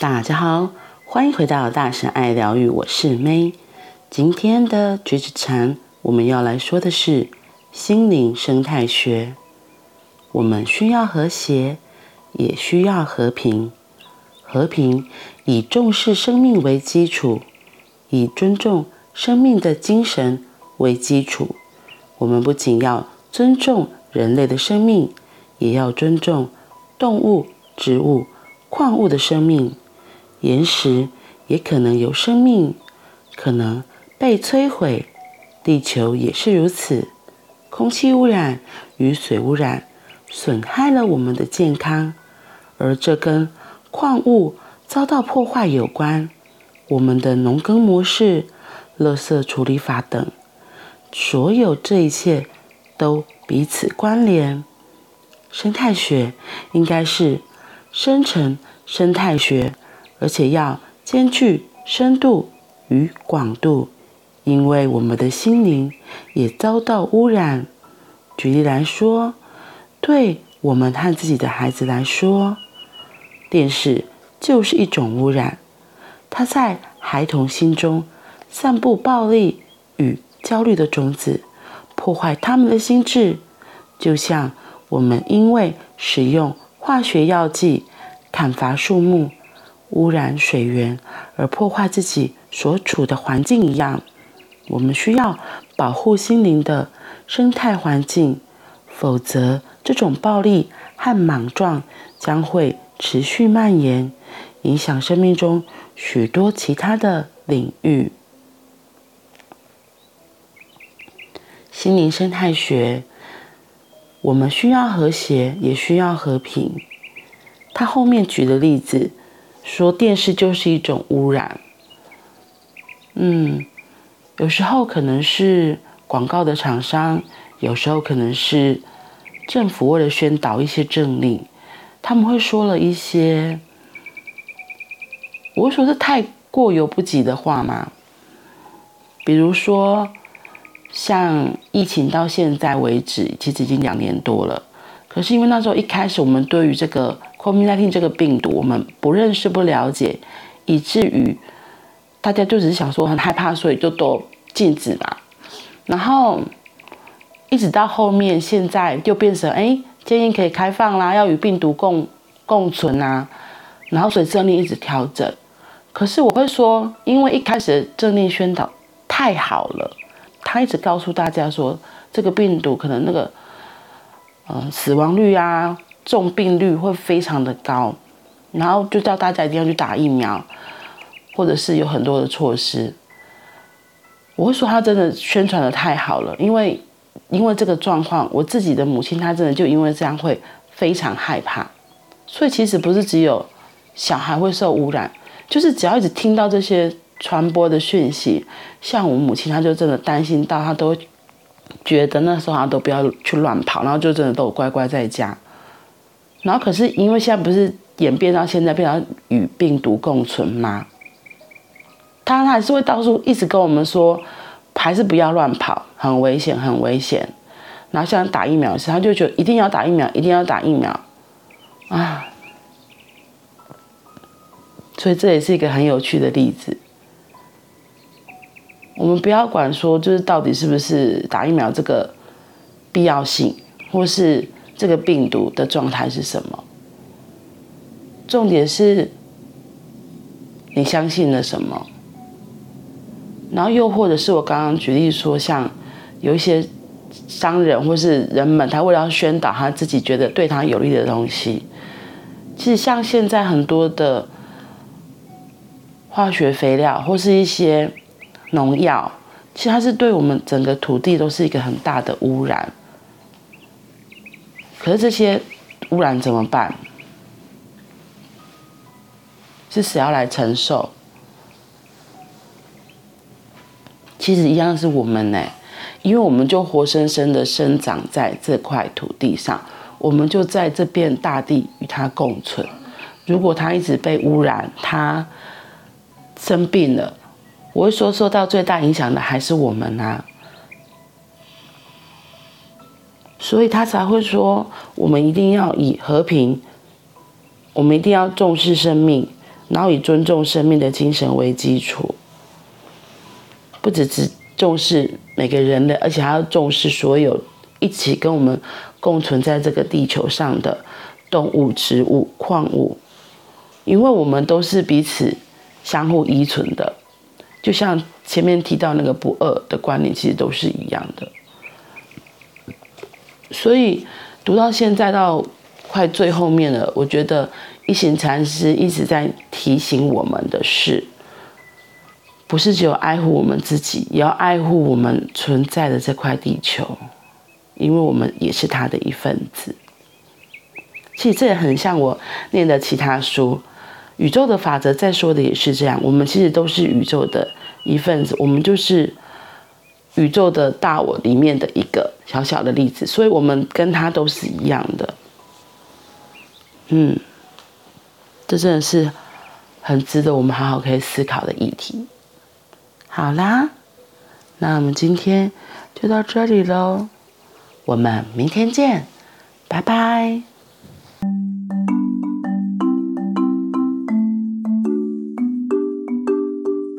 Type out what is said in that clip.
大家好，欢迎回到大神爱疗愈，我是 May。今天的橘子禅，我们要来说的是心灵生态学。我们需要和谐，也需要和平。和平以重视生命为基础，以尊重生命的精神为基础。我们不仅要尊重人类的生命，也要尊重动物、植物、矿物的生命。岩石也可能有生命，可能被摧毁。地球也是如此。空气污染与水污染损害了我们的健康，而这跟矿物遭到破坏有关。我们的农耕模式、垃圾处理法等，所有这一切都彼此关联。生态学应该是深层生态学。而且要兼具深度与广度，因为我们的心灵也遭到污染。举例来说，对我们和自己的孩子来说，电视就是一种污染，它在孩童心中散布暴力与焦虑的种子，破坏他们的心智。就像我们因为使用化学药剂砍伐树木，污染水源而破坏自己所处的环境一样，我们需要保护心灵的生态环境，否则这种暴力和莽撞将会持续蔓延，影响生命中许多其他的领域。心灵生态学，我们需要和谐，也需要和平。他后面举的例子。说电视就是一种污染，嗯，有时候可能是广告的厂商，有时候可能是政府为了宣导一些政令，他们会说了一些，我说是太过犹不及的话嘛。比如说，像疫情到现在为止，其实已经两年多了，可是因为那时候一开始我们对于这个。COVID-19 这个病毒，我们不认识、不了解，以至于大家就只是想说很害怕，所以就都禁止嘛。然后一直到后面，现在就变成哎，建议可以开放啦，要与病毒共共存啊。然后所以政令一直调整。可是我会说，因为一开始的政令宣导太好了，他一直告诉大家说，这个病毒可能那个呃死亡率啊。重病率会非常的高，然后就叫大家一定要去打疫苗，或者是有很多的措施。我会说他真的宣传的太好了，因为因为这个状况，我自己的母亲她真的就因为这样会非常害怕。所以其实不是只有小孩会受污染，就是只要一直听到这些传播的讯息，像我母亲她就真的担心到，她都觉得那时候她都不要去乱跑，然后就真的都乖乖在家。然后可是因为现在不是演变到现在变成与病毒共存吗？他还是会到处一直跟我们说，还是不要乱跑，很危险，很危险。然后像打疫苗时，他就觉得一定要打疫苗，一定要打疫苗啊。所以这也是一个很有趣的例子。我们不要管说，就是到底是不是打疫苗这个必要性，或是。这个病毒的状态是什么？重点是你相信了什么？然后又或者是我刚刚举例说，像有一些商人或是人们，他为了要宣导他自己觉得对他有利的东西，其实像现在很多的化学肥料或是一些农药，其实它是对我们整个土地都是一个很大的污染。可是这些污染怎么办？是谁要来承受？其实一样是我们呢，因为我们就活生生的生长在这块土地上，我们就在这片大地与它共存。如果它一直被污染，它生病了，我会说受到最大影响的还是我们啊。所以他才会说，我们一定要以和平，我们一定要重视生命，然后以尊重生命的精神为基础，不只只重视每个人类，而且还要重视所有一起跟我们共存在这个地球上的动物、植物、矿物，因为我们都是彼此相互依存的，就像前面提到那个不二的观念，其实都是一样的。所以读到现在到快最后面了，我觉得一行禅师一直在提醒我们的是，不是只有爱护我们自己，也要爱护我们存在的这块地球，因为我们也是他的一份子。其实这也很像我念的其他书，宇宙的法则在说的也是这样，我们其实都是宇宙的一份子，我们就是。宇宙的大我里面的一个小小的例子，所以我们跟他都是一样的。嗯，这真的是很值得我们好好可以思考的议题。好啦，那我们今天就到这里喽，我们明天见，拜拜。